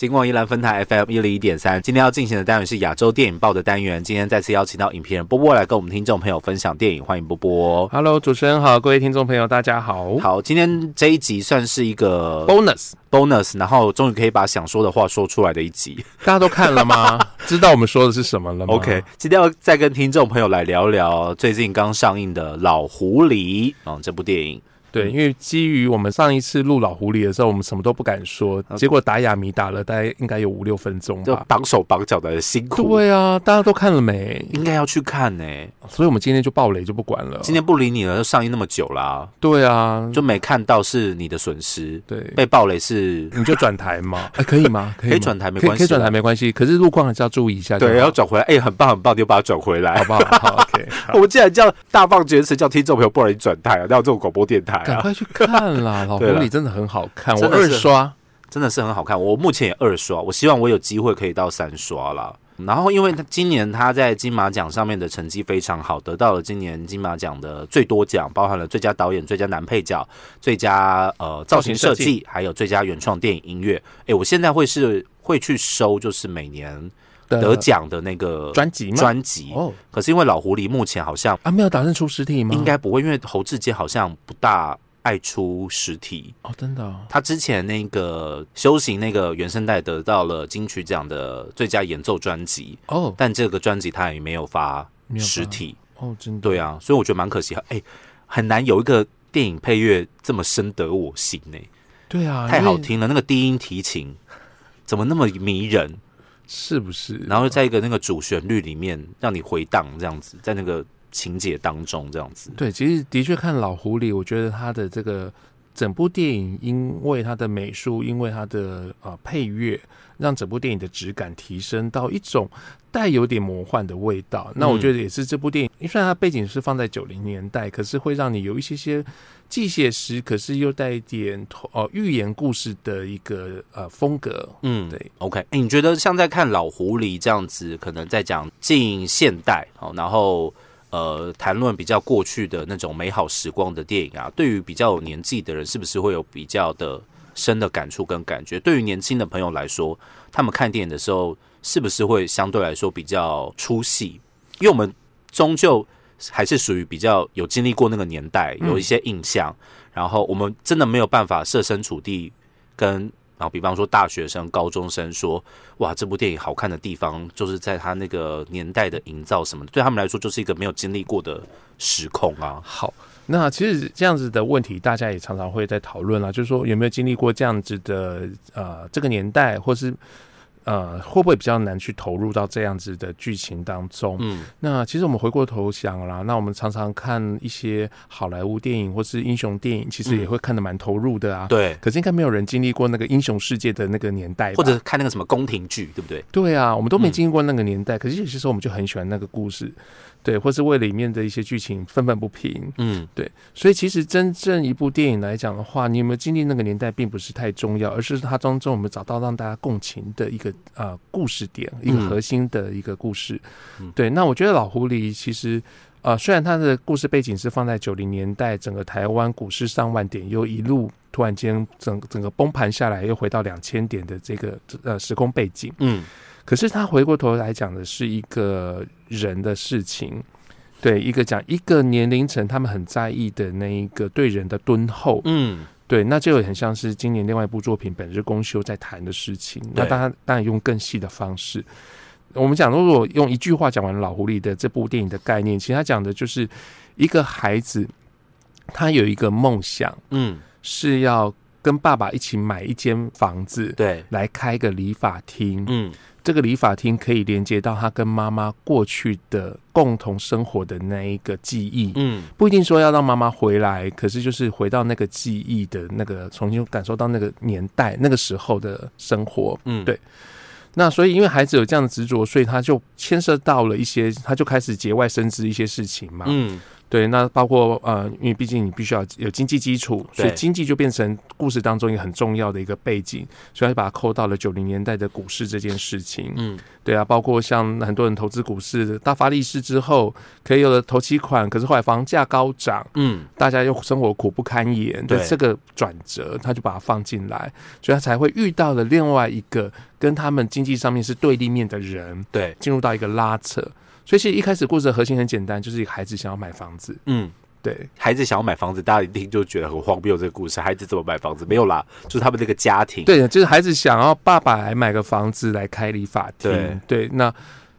金光宜兰分台 FM 一零一点三，今天要进行的单元是亚洲电影报的单元。今天再次邀请到影评人波波来跟我们听众朋友分享电影，欢迎波波。Hello，主持人好，各位听众朋友，大家好。好，今天这一集算是一个 Bonus，bonus，然后终于可以把想说的话说出来的一集。大家都看了吗？知道我们说的是什么了吗 OK，今天要再跟听众朋友来聊聊最近刚上映的《老狐狸》嗯，这部电影。对，因为基于我们上一次录老狐狸的时候，我们什么都不敢说，结果打哑谜打了大概应该有五六分钟就吧。绑手绑脚的辛苦，对啊，大家都看了没？应该要去看呢、所以我们今天就爆雷就不管了。今天不理你了，就上映那么久啦、对啊，就没看到是你的损失，对，被暴雷是 你就转台嘛？哎，可以吗？可以吗可以转台没关系可以转台没关系，可是路况还是要注意一下。对，要转回来，哎、很棒很棒，你就把它转回来好。不好？好我们竟然叫大放厥词，叫听众朋友不然你转台啊，哪有这种广播电台啊？赶快去看啦！老狐对啦狸真的很好看，我二刷。真的是很好看，我目前也二刷，我希望我有机会可以到三刷啦。然后，因为他今年他在金马奖上面的成绩非常好，得到了今年金马奖的最多奖，包含了最佳导演、最佳男配角、最佳呃造型设计，还有最佳原创电影音乐。诶，我现在会是会去收，就是每年的得奖的那个专辑吗？专辑。哦可是因为老狐狸目前好像啊，没有打算出实体吗？应该不会，因为侯志杰好像不大爱出实体。哦，真的、哦。他之前那个修行那个原声带得到了金曲奖的最佳演奏专辑，哦，但这个专辑他也没有发没有发实体。哦，真的。对啊，所以我觉得蛮可惜。哎、很难有一个电影配乐这么深得我心呢、对啊，太好，听了。那个低音提琴怎么那么迷人？是不是？然后在一个那个主旋律里面让你回荡这样子，在那个情节当中这样子。对，其实的确看老狐狸，我觉得他的这个整部电影，因为它的美术，因为它的呃配乐，让整部电影的质感提升到一种带有点魔幻的味道。那我觉得也是这部电影，虽然它背景是放在九零年代，可是会让你有一些些既写实，可是又带一点哦寓言故事的一个呃风格。嗯，对，OK，、欸、你觉得像在看老狐狸这样子，可能在讲近现代，好，然后呃谈论比较过去的那种美好时光的电影啊，对于比较有年纪的人，是不是会有比较的深的感触跟感觉？对于年轻的朋友来说，他们看电影的时候，是不是会相对来说比较出戏？因为我们终究还是属于比较有经历过那个年代，有一些印象，然后我们真的没有办法设身处地跟。然后，比方说大学生、高中生说：“哇，这部电影好看的地方，就是在他那个年代的营造什么的，对他们来说就是一个没有经历过的时空啊。好，那其实这样子的问题，大家也常常会在讨论啦，就是说有没有经历过这样子的呃这个年代，或是呃会不会比较难去投入到这样子的剧情当中？嗯，那其实我们回过头想啦，那我们常常看一些好莱坞电影或是英雄电影，其实也会看得蛮投入的啊。对，可是应该没有人经历过那个英雄世界的那个年代，或者看那个什么宫廷剧，对不对？对啊，我们都没嗯经历过那个年代，可是有些时候我们就很喜欢那个故事，对，或是为里面的一些剧情愤愤不平。嗯，对所以其实真正一部电影来讲的话，你有没有经历那个年代，并不是太重要，而是它当中我们找到让大家共情的一个呃故事点，一个嗯核心的一个故事。嗯对，那我觉得老狐狸其实。呃，虽然它的故事背景是放在九零年代，整个台湾股市上万点，又一路突然间整整个崩盘下来，又回到两千点的这个呃时空背景。嗯，可是他回过头来讲的是一个人的事情，对一个讲一个年龄层他们很在意的那一个对人的敦厚，嗯，对，那就很像是今年另外一部作品《本日公休》在谈的事情。那当然当然用更细的方式，我们讲如果用一句话讲完老狐狸的这部电影的概念，其实他讲的就是一个孩子，他有一个梦想嗯，是要跟爸爸一起买一间房子，对，来开个理发厅，嗯，这个理发厅可以连接到他跟妈妈过去的共同生活的那一个记忆，嗯，不一定说要让妈妈回来，可是就是回到那个记忆的那个，重新感受到那个年代、那个时候的生活。嗯，对。那所以因为孩子有这样的执着，所以他就牵涉到了一些，他就开始节外生枝一些事情嘛。嗯，对，那包括呃，因为毕竟你必须要有经济基础，所以经济就变成故事当中一个很重要的一个背景，所以他就把它扣到了九零年代的股市这件事情。嗯，对啊，包括像很多人投资股市，大发利市之后，可以有了投期款，可是后来房价高涨，嗯，大家又生活苦不堪言，对对这个转折，他就把它放进来，所以他才会遇到了另外一个跟他们经济上面是对立面的人，对，进入到一个拉扯。所以其实一开始故事的核心很简单，就是一个孩子想要买房子，嗯。对孩子想要买房子，大家一听就觉得很荒谬。这个故事，孩子怎么买房子？没有啦，就是他们那个家庭。对，就是孩子想要爸爸来买个房子来开理发厅，对，那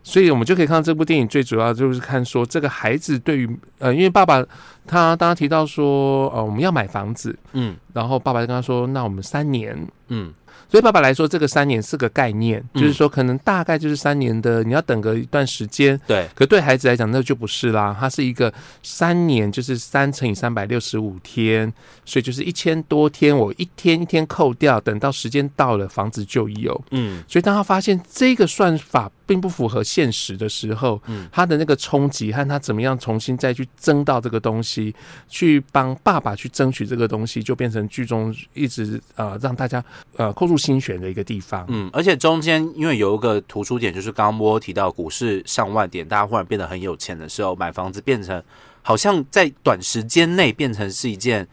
所以我们就可以看到这部电影最主要就是看说这个孩子对于呃，因为爸爸他当他提到说呃我们要买房子，嗯然后爸爸就跟他说那我们三年。嗯，所以爸爸来说，这个三年是个概念，嗯就是说可能大概就是三年的，你要等个一段时间。对，可对孩子来讲，那就不是啦，它是一个三年，就是三乘以三百六十五天，所以就是一千多天，我一天一天扣掉，等到时间到了，房子就有。嗯所以当他发现这个算法并不符合现实的时候，嗯他的那个冲击和他怎么样重新再去争到这个东西，去帮爸爸去争取这个东西，就变成剧中一直呃让大家呃扣住心弦的一个地方。嗯，而且中间因为有一个突出点，就是刚刚波提到股市上万点，大家忽然变得很有钱的时候，买房子变成好像在短时间内变成是一件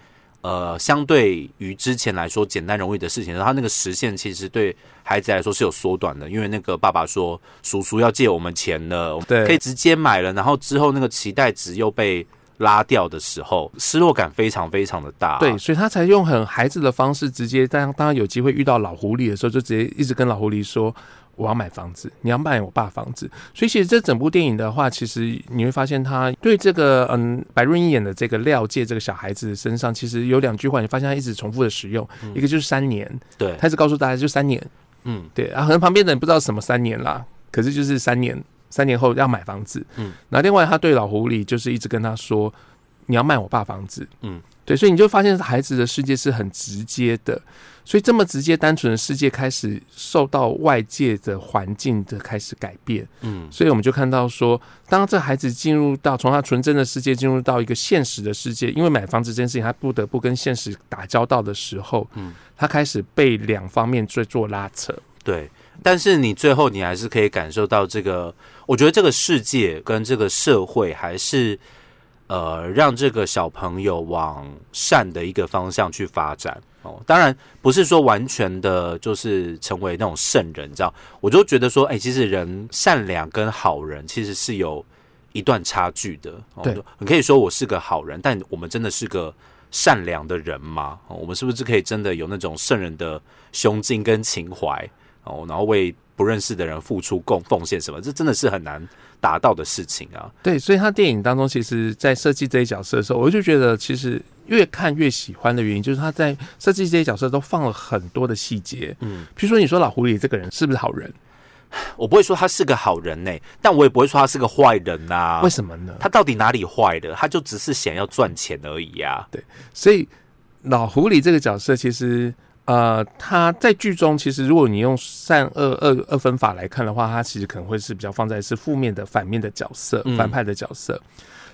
呃相对于之前来说简单容易的事情，然后那个时限其实对孩子来说是有缩短的，因为那个爸爸说叔叔要借我们钱了，对可以直接买了，然后之后那个期待值又被拉掉的时候，失落感非常非常的大。对，所以他才用很孩子的方式，直接当当他有机会遇到老狐狸的时候，就直接一直跟老狐狸说：“我要买房子，你要卖我爸房子。”所以其实这整部电影的话，其实你会发现他对这个嗯白润一演的这个廖介这个小孩子身上，其实有两句话，你发现他一直重复的使用，一个就是三年，对，他一直告诉大家就三年，嗯。对啊，可能旁边的人不知道什么三年啦，可是就是三年，三年后要买房子。嗯，那另外他对老狐狸就是一直跟他说，你要卖我爸房子。嗯，对，所以你就发现孩子的世界是很直接的，所以这么直接单纯的世界开始受到外界的环境的开始改变。嗯所以我们就看到说，当这孩子进入到从他纯真的世界进入到一个现实的世界，因为买房子这件事情，他不得不跟现实打交道的时候，嗯，他开始被两方面做做拉扯。对，但是你最后你还是可以感受到这个，我觉得这个世界跟这个社会还是呃让这个小朋友往善的一个方向去发展哦。当然不是说完全的就是成为那种圣人，你知道？我就觉得说，哎、其实人善良跟好人其实是有一段差距的。哦对，你可以说我是个好人，但我们真的是个善良的人吗？哦我们是不是可以真的有那种圣人的胸襟跟情怀？哦，然后为不认识的人付出贡奉献什么，这真的是很难达到的事情啊。对，所以他电影当中，其实在设计这些角色的时候，我就觉得其实越看越喜欢的原因，就是他在设计这些角色都放了很多的细节。嗯，比如说，你说老狐狸这个人是不是好人？我不会说他是个好人呢、但我也不会说他是个坏人呐、为什么呢？他到底哪里坏的？他就只是想要赚钱而已呀、所以老狐狸这个角色，其实呃，他在剧中其实如果你用善恶二二分法来看的话，他其实可能会是比较放在是负面的反面的角色，嗯反派的角色。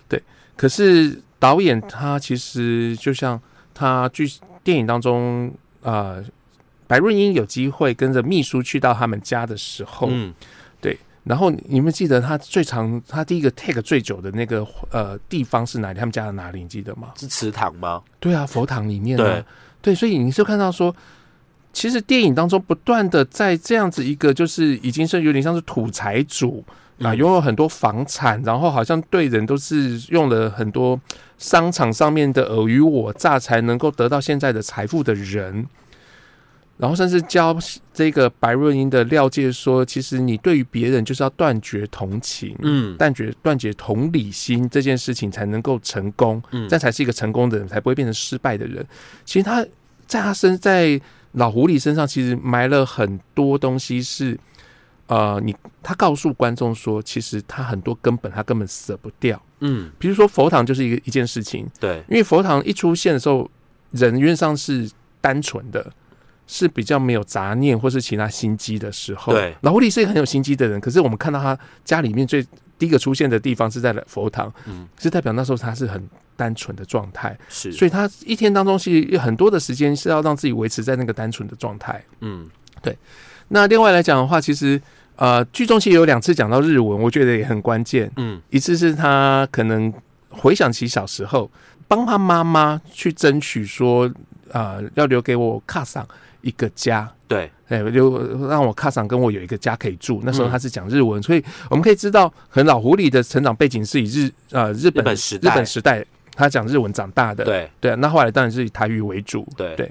对，可是导演他其实就像他剧电影当中呃。白润英有机会跟着秘书去到他们家的时候，嗯，对然后你们记得他最长，他第一个 take 最久的那个呃地方是哪里？他们家的哪里？你记得吗？是祠堂吗？对啊，佛堂里面对，所以你就看到说，其实电影当中不断的在这样子一个，就是已经是有点像是土财主啊，嗯拥有很多房产，然后好像对人都是用了很多商场上面的尔虞我诈，才能够得到现在的财富的人。然后甚至教这个白润英的廖介说，其实你对于别人就是要断绝同情，嗯断绝断绝同理心这件事情才能够成功，嗯这样才是一个成功的人，才不会变成失败的人。其实他在他身在老狐狸身上，其实埋了很多东西是，呃，你他告诉观众说，其实他很多根本他根本舍不掉。嗯，比如说佛堂就是一个一件事情，对，因为佛堂一出现的时候，人原上是单纯的。是比较没有杂念或是其他心机的时候，对。老狐狸是一个很有心机的人，可是我们看到他家里面最第第一个出现的地方是在佛堂，嗯。是代表那时候他是很单纯的状态，是，所以他一天当中其实有很多的时间是要让自己维持在那个单纯的状态。嗯。对。那另外来讲的话，其实呃，剧中其实有两次讲到日文，我觉得也很关键。嗯。一次是他可能回想起小时候，帮他妈妈去争取说，啊、要留给我卡桑一个家。对，哎，就让我卡上跟我有一个家可以住。那时候嗯他是讲日文，所以我们可以知道，很老狐狸的成长背景是以日呃日本日本时代日本时代他讲日文长大的。对对，那后来当然是以台语为主。对对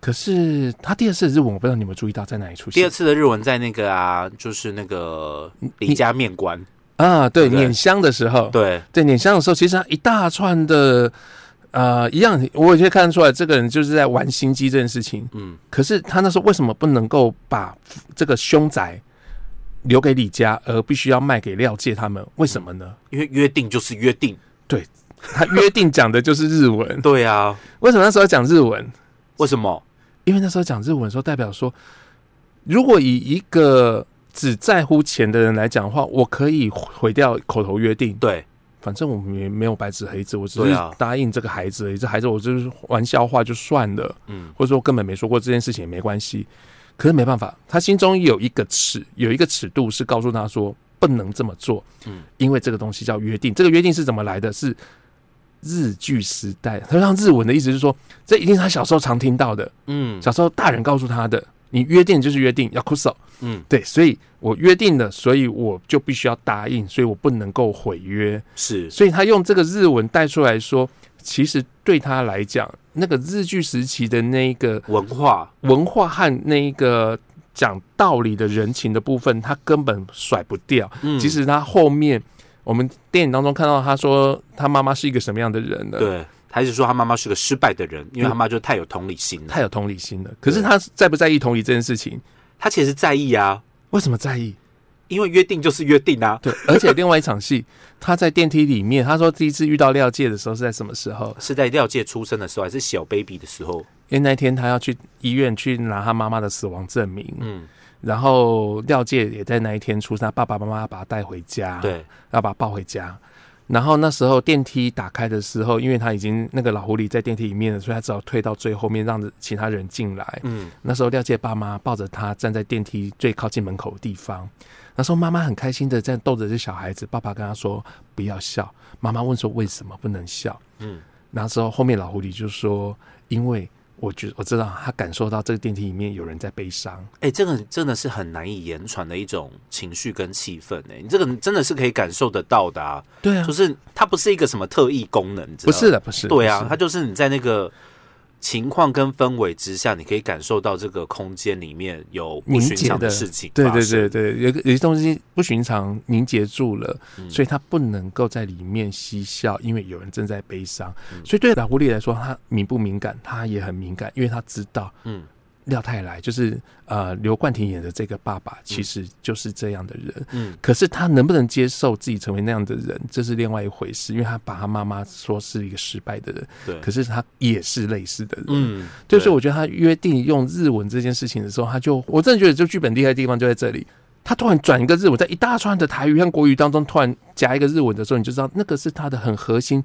可是他第二次的日文，我不知道你有没有注意到在哪里出现第二。次的日文在那个啊，就是那个离家面馆，啊，对碾香的时候，对，对，碾香的时候，其实他一大串的，呃，一样，我也可以看得出来，这个人就是在玩心机这件事情。嗯可是他那时候为什么不能够把这个凶宅留给李家，而必须要卖给廖介他们？为什么呢？因为约定就是约定，对他约定讲的就是日文，对啊，为什么那时候要讲日文？为什么？因为那时候讲日文的时候，代表说，如果以一个只在乎钱的人来讲的话，我可以毁掉口头约定。对，反正我们也没有白纸黑字，我只是答应这个孩子而已。这孩子我就是玩笑话就算了，嗯或者说根本没说过这件事情也没关系。可是没办法，他心中有一个尺，有一个尺度是告诉他说不能这么做，嗯因为这个东西叫约定。这个约定是怎么来的？是日剧时代。他让日文的意思是说，这一定是他小时候常听到的，嗯小时候大人告诉他的。你约定就是约定，要哭手。嗯，对，所以我约定了，所以我就必须要答应，所以我不能够毁约。是，所以他用这个日文带出来说，其实对他来讲，那个日据时期的那一个文化，文化和那一个讲道理的人情的部分，他根本甩不掉。嗯即使他后面我们电影当中看到他说他妈妈是一个什么样的人呢？，对，还是说他妈妈是个失败的人，因为他妈就太有同理心了。太有同理心了。可是他在不在意同理这件事情？他其实在意啊，为什么在意？因为约定就是约定啊。对，而且另外一场戏，他在电梯里面，他说第一次遇到廖介的时候是在什么时候？是在廖介出生的时候，还是小 baby 的时候？因为那天他要去医院去拿他妈妈的死亡证明，嗯，然后廖介也在那一天出生，他爸爸妈妈把他带回家，，对，要把他抱回家。然后那时候电梯打开的时候，因为他已经那个老狐狸在电梯里面了，所以他只好退到最后面，让着其他人进来。嗯那时候廖介爸妈抱着他站在电梯最靠近门口的地方，那时候妈妈很开心的在逗着这小孩子，爸爸跟他说不要笑。妈妈问说为什么不能笑？嗯，那时候后面老狐狸就说，因为我觉我知道他感受到这个电梯里面有人在悲伤。哎、这个真的是很难以言传的一种情绪跟气氛哎、你这个真的是可以感受得到的啊，对啊。就是它不是一个什么特异功能，不是的，不是，对啊，它就是你在那个情况跟氛围之下，你可以感受到这个空间里面有不凝寻的事情对对对对，有个有些东西不寻常凝结住了，嗯所以他不能够在里面嬉笑，因为有人正在悲伤。嗯所以对老狐狸来说，他敏不敏感？他也很敏感，因为他知道嗯廖太来就是呃刘冠廷演的这个爸爸，其实就是这样的人。嗯可是他能不能接受自己成为那样的人，这是另外一回事。因为他把他妈妈说是一个失败的人，对，可是他也是类似的人。嗯，对，所以我觉得他约定用日文这件事情的时候，他就我真的觉得就剧本厉害的地方就在这里。他突然转一个日文，在一大串的台语和国语当中，突然夹一个日文的时候，你就知道那个是他的很核心，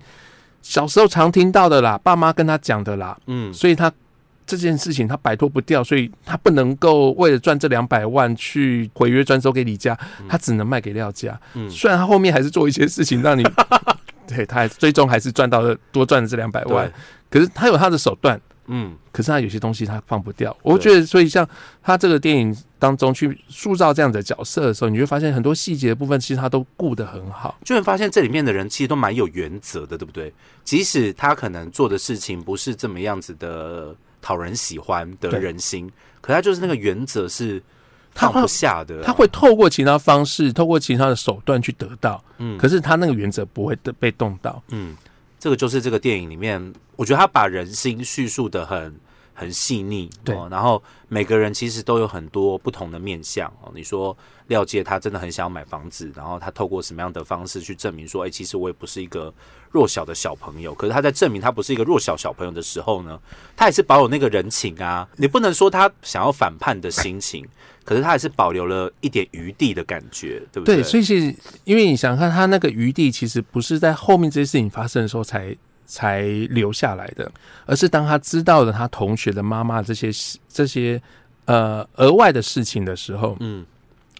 小时候常听到的啦，爸妈跟他讲的啦，嗯所以他这件事情他摆脱不掉，所以他不能够为了赚这两百万去毁约转手给李家，他只能卖给廖家。嗯虽然他后面还是做一些事情让你，对他还最终还是赚到了多赚了这两百万对，，可是他有他的手段。嗯可是他有些东西他放不掉，我觉得，所以像他这个电影当中去塑造这样的角色的时候，你会发现很多细节的部分，其实他都顾得很好。就会发现这里面的人其实都蛮有原则的，对不对？即使他可能做的事情不是这么样子的讨人喜欢的人心，可他就是那个原则是他会放不下的。啊、他会透过其他方式，透过其他的手段去得到，嗯。可是他那个原则不会得被动到。嗯，这个就是这个电影里面，我觉得他把人心叙述的很很细腻，对哦然后每个人其实都有很多不同的面相哦。你说廖介他真的很想要买房子，然后他透过什么样的方式去证明说，哎、其实我也不是一个弱小的小朋友。可是他在证明他不是一个弱小小朋友的时候呢，他也是保有那个人情啊。你不能说他想要反叛的心情，可是他还是保留了一点余地的感觉，对不对？对，所以其实因为你想想看，他那个余地其实不是在后面这些事情发生的时候才才留下来的，而是当他知道了他同学的妈妈这些这些呃额外的事情的时候，嗯，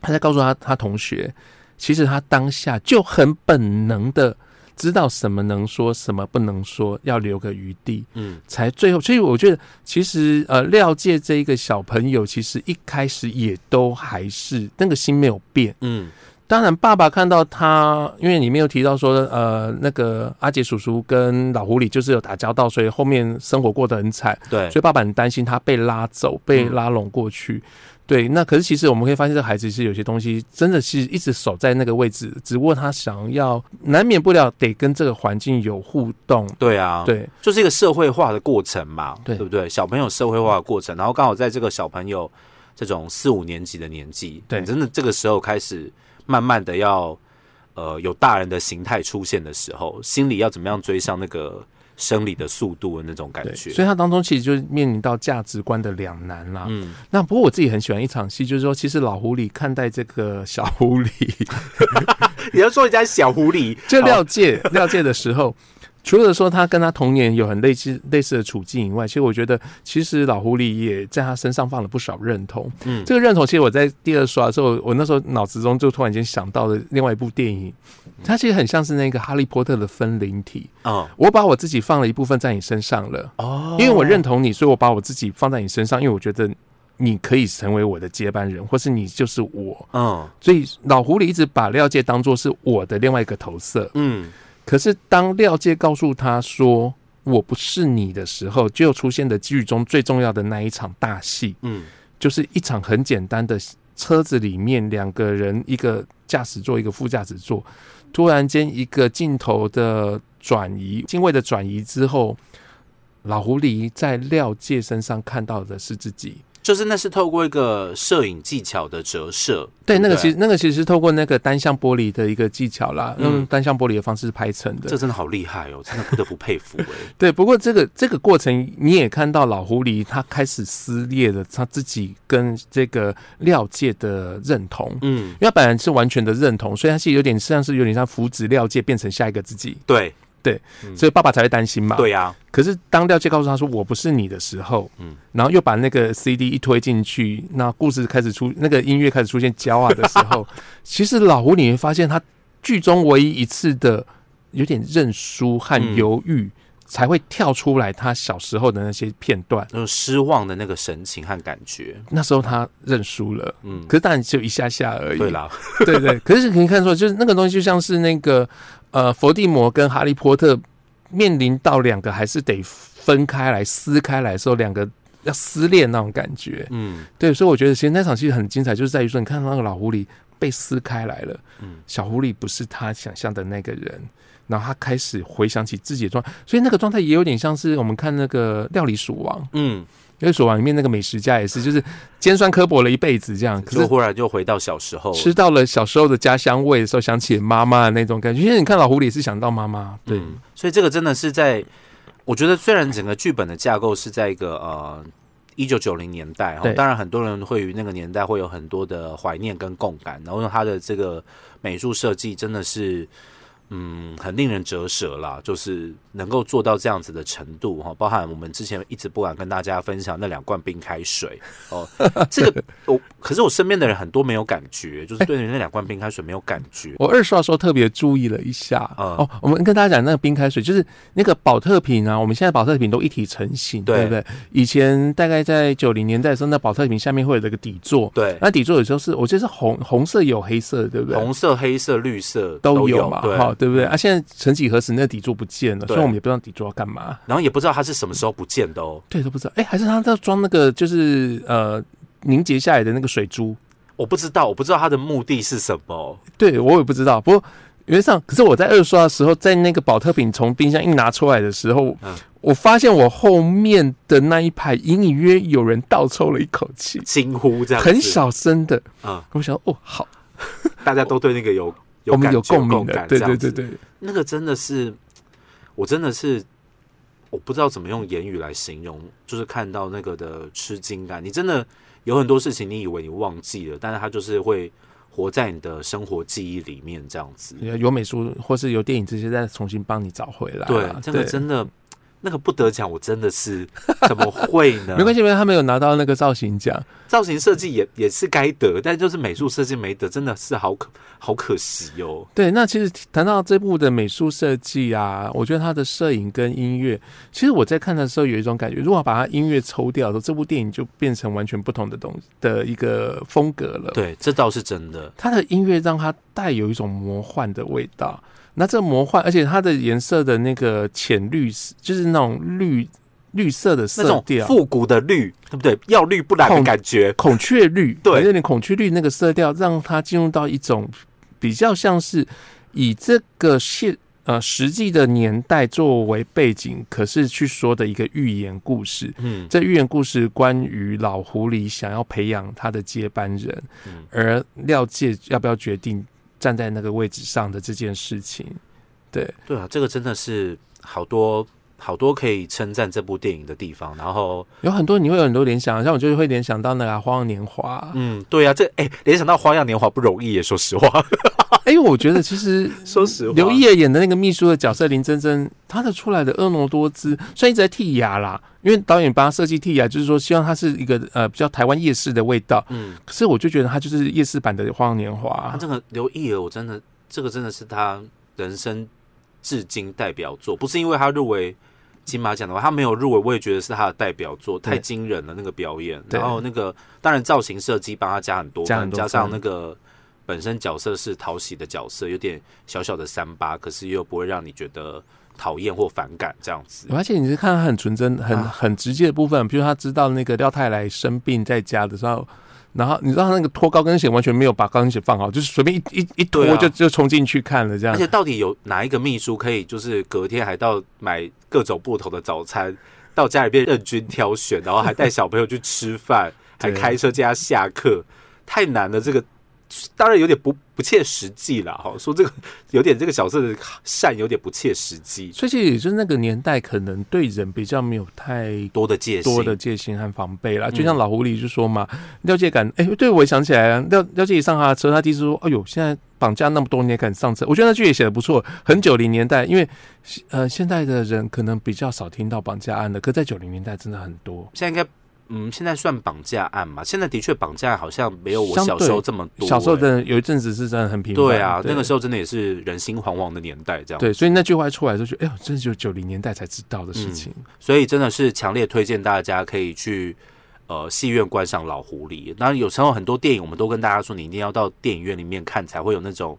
他在告诉他他同学，其实他当下就很本能的知道什么能说，什么不能说，要留个余地。嗯才最后，所以我觉得其实呃，廖介这一个小朋友，其实一开始也都还是那个心没有变。嗯当然，爸爸看到他，因为你没有提到说，呃，那个阿杰叔叔跟老狐狸就是有打交道，所以后面生活过得很惨，对所以爸爸很担心他被拉走，被拉拢过去。对，那可是其实我们可以发现，这孩子是有些东西真的是一直守在那个位置，只不过他想要难免不了得跟这个环境有互动。对啊，对，就是一个社会化的过程嘛，对不对？小朋友社会化的过程，然后刚好在这个小朋友这种四五年级的年纪，对真的这个时候开始慢慢的要呃有大人的形态出现的时候，心里要怎么样追上那个生理的速度的那种感，觉？所以他当中其实就面临到价值观的两难啦。嗯，那不过我自己很喜欢一场戏，就是说，其实老狐狸看待这个小狐狸，你要说人家小狐狸，就廖介廖介的时候，除了说他跟他童年有很类似类似的处境以外，其实我觉得，其实老狐狸也在他身上放了不少认同。嗯这个认同，其实我在第二刷的时候，我那时候脑子中就突然间想到了另外一部电影，它其实很像是那个《哈利波特》的分灵体。嗯，我把我自己放了一部分在你身上了，哦因为我认同你，所以我把我自己放在你身上，因为我觉得你可以成为我的接班人，或是你就是我。嗯所以老狐狸一直把廖界当做是我的另外一个投射。嗯可是当廖介告诉他说我不是你的时候，就出现的剧中最重要的那一场大戏，嗯就是一场很简单的车子里面两个人，一个驾驶座，一个副驾驶座，突然间一个镜头的转移，镜位的转移之后，老狐狸在廖介身上看到的是自己。就是那是透过一个摄影技巧的折射，对，不那个其实那个其实是透过那个单向玻璃的一个技巧啦，嗯。用单向玻璃的方式拍成的。这。真的好厉害哦，真的不得不佩服哎、对，不过这个这个过程你也看到老狐狸他开始撕裂了他自己跟这个廖界的认同，嗯，因为他本来是完全的认同，所以他是有点像是有点像扶植廖界变成下一个自己，对所以爸爸才会担心嘛。。对呀、可是当廖介告诉他说我不是你的时候，嗯嗯，然后又把那个 CD 一推进去，那故事开始出，那个音乐开始出现焦啊的时候，其实老胡你会发现他剧中唯一一次的有点认输和嗯犹豫。才会跳出来他小时候的那些片段，那种失望的那个神情和感觉，那时候他认输了，嗯，可是当然只有一下下而已。对啦，对对，可是可以看出来，就是那个东西就像是那个呃，伏地魔跟哈利波特面临到两个还是得分开来撕开来的时候，两个要撕裂那种感觉。嗯对，所以我觉得其实那场戏很精彩，就是在于说，你看到那个老狐狸被撕开来了，嗯小狐狸不是他想象的那个人。然后他开始回想起自己的状态，所以那个状态也有点像是我们看那个《料理鼠王》，嗯，因为鼠王里面那个美食家也是，就是尖酸刻薄了一辈子这样，可是忽然就回到小时候，吃到了小时候的家乡味的时候，想起妈妈的那种感觉。因为你看老狐狸是想到妈妈，对，嗯所以这个真的是在，我觉得虽然整个剧本的架构是在一个呃一九九零年代哈，当然很多人会于那个年代会有很多的怀念跟共感，然后它的这个美术设计真的是。嗯，很令人折舌啦，就是能够做到这样子的程度哈，包含我们之前一直不敢跟大家分享那两罐冰开水哦，这个我可是我身边的人很多没有感觉，就是对于那两罐冰开水没有感觉，我二刷的时候特别注意了一下。嗯哦，我们跟大家讲那个冰开水，就是那个保特瓶啊，我们现在保特瓶都一体成型，对对不对？以前大概在九零年代的时候，那保特瓶下面会有这个底座，对，那底座有时候是我记得是红红色有黑色，对不对？红色、黑色、绿色都有嘛，对，哈，对不对？啊，现在曾几何时那底座不见了，所以我们也不知道底座要干嘛，然后也不知道它是什么时候不见的哦。对，都不知道。哎，还是他在装那个就是呃凝结下来的那个水珠。我不知道，我不知道它的目的是什么。对我也不知道，不过原则上，可是我在二刷的时候，在那个保特瓶从冰箱一拿出来的时候，嗯我发现我后面的那一排隐隐约有人倒抽了一口气，惊呼这样很小声的。啊、我想，哦，好，大家都对那个有有我们有共鸣的感，对对对对，那个真的是，我真的是，我不知道怎么用言语来形容，就是看到那个的吃惊感。你真的有很多事情，你以为你忘记了，但是它就是会活在你的生活记忆里面，这样子。有美术或是有电影这些再重新帮你找回来啊。，对这个真的，那个不得奖，我真的是 怎么会呢？没关系，因为他没有拿到那个造型奖。造型设计也也是该得，但就是美术设计没得，真的是好可好可惜哦。对，那其实谈到这部的美术设计啊，我觉得它的摄影跟音乐，其实我在看的时候有一种感觉，如果把它音乐抽掉的时候，这部电影就变成完全不同的东西的一个风格了。，对，这倒是真的。它的音乐让它带有一种魔幻的味道。那这魔幻，而且它的颜色的那个浅绿，就是那种绿绿色的色调，复古的绿，对不对？要绿不蓝的感觉。孔雀绿，对有点孔雀绿那个色调，让它进入到一种比较像是以这个现呃实际的年代作为背景，可是去说的一个寓言故事。嗯，这寓言故事关于老狐狸想要培养他的接班人，嗯而廖介要不要决定站在那个位置上的这件事情。对，对啊，这个真的是好多好多可以称赞这部电影的地方。然后，有很多你会有很多联想，像我就会联想到那个《花样年华》嗯，对啊，这哎，联想到《花样年华》不容易耶，说实话。哎、因为我觉得其实 说实话刘烨演的那个秘书的角色林真真，她的出来的婀娜多姿，虽然一直在剔牙啦，因为导演帮她设计剔牙，就是说希望它是一个呃比较台湾夜市的味道。嗯，可是我就觉得她就是夜市版的《花样年华他》。这个刘烨，我真的这个真的是他人生至今代表作，不是因为他入围金马奖的话，他没有入围，我也觉得是他的代表作，太惊人了那个表演。然后那个当然造型设计帮他加很多分，加上那个本身角色是讨喜的角色，有点小小的三八，可是又不会让你觉得讨厌或反感这样子。而且你是看他很纯真、很啊很直接的部分，比如他知道那个廖太来生病在家的时候，然后你知道他那个脱高跟鞋完全没有把高跟鞋放好，就是随便一一一脱就、就冲进去看了这样而。且到底有哪一个秘书可以就是隔天还到买各种不同的早餐，到家里边任君挑选，然后还带小朋友去吃饭，还 开车接他下课，太难了。这个当然有点不不切实际了哈。说这个有点这个角色的善有点不切实际，所以其实也就是那个年代，可能对人比较没有太多的戒心，多的戒心和防备啦。嗯就像老狐狸就说嘛，廖介敢，哎、对我也想起来了，廖廖介一上他的车，他第一次说，哎呦，现在绑架那么多，你也敢上车？我觉得那句也写的不错，很九零年代，因为呃现在的人可能比较少听到绑架案的，可在九零年代真的很多。现在应该。嗯，现在算绑架案嘛？现在的确绑架案好像没有我小时候这么多、小时候欸的有一阵子是真的很频繁，对啊，那个时候候真的也是人心惶惶的年代，这样。对，所以那句话一出来就觉得，哎呦，这就九零年代才知道的事情。所以真的是强烈推荐大家可以去呃戏院观赏《老狐狸》。当然，有时候很多电影我们都跟大家说，你一定要到电影院里面看，才会有那种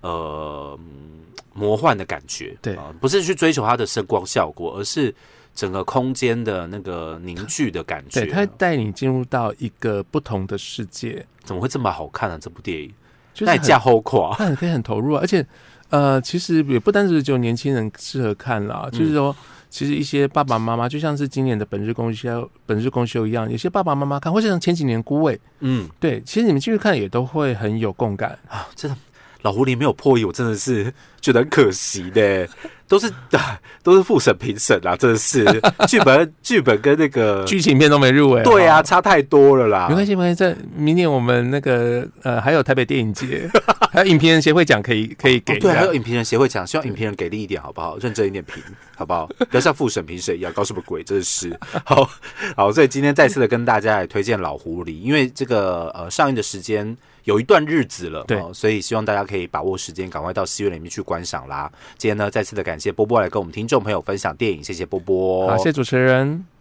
呃嗯魔幻的感觉。对啊不是去追求它的声光效果，而是整个空间的那个凝聚的感觉。对，它会带你进入到一个不同的世界，怎么会这么好看呢、这部电影？就是很 那你价后垮，他很可以很投入啊，而且呃，其实也不单只是只有年轻人适合看啦，嗯。就是说，其实一些爸爸妈妈，就像是今年的本日公休本日公休一样，有些爸爸妈妈看，或者像前几年孤味，嗯。对，其实你们继续看也都会很有共感。啊，真的。老狐狸没有破译，我真的是觉得很可惜的，都是 都是复审评审啦，真的是 剧本剧本跟那个 剧情片都没入围，对啊，哦。差太多了啦。没关系，没关系。在明年我们那个呃，还有台北电影节，还有影评人协会奖可以可以给、哦对，还有影评人协会奖，希望影评人给力一点，好不好？认真一点评，好不好？不要像复审评审一样，搞什么鬼？真的是好好。所以今天再次的跟大家来推荐《老狐狸》，因为这个呃上映的时间有一段日子了，对哦所以希望大家可以把握时间，赶快到戏院里面去观赏啦。今天呢，再次的感谢波波来跟我们听众朋友分享电影，谢谢波波，好，谢谢主持人。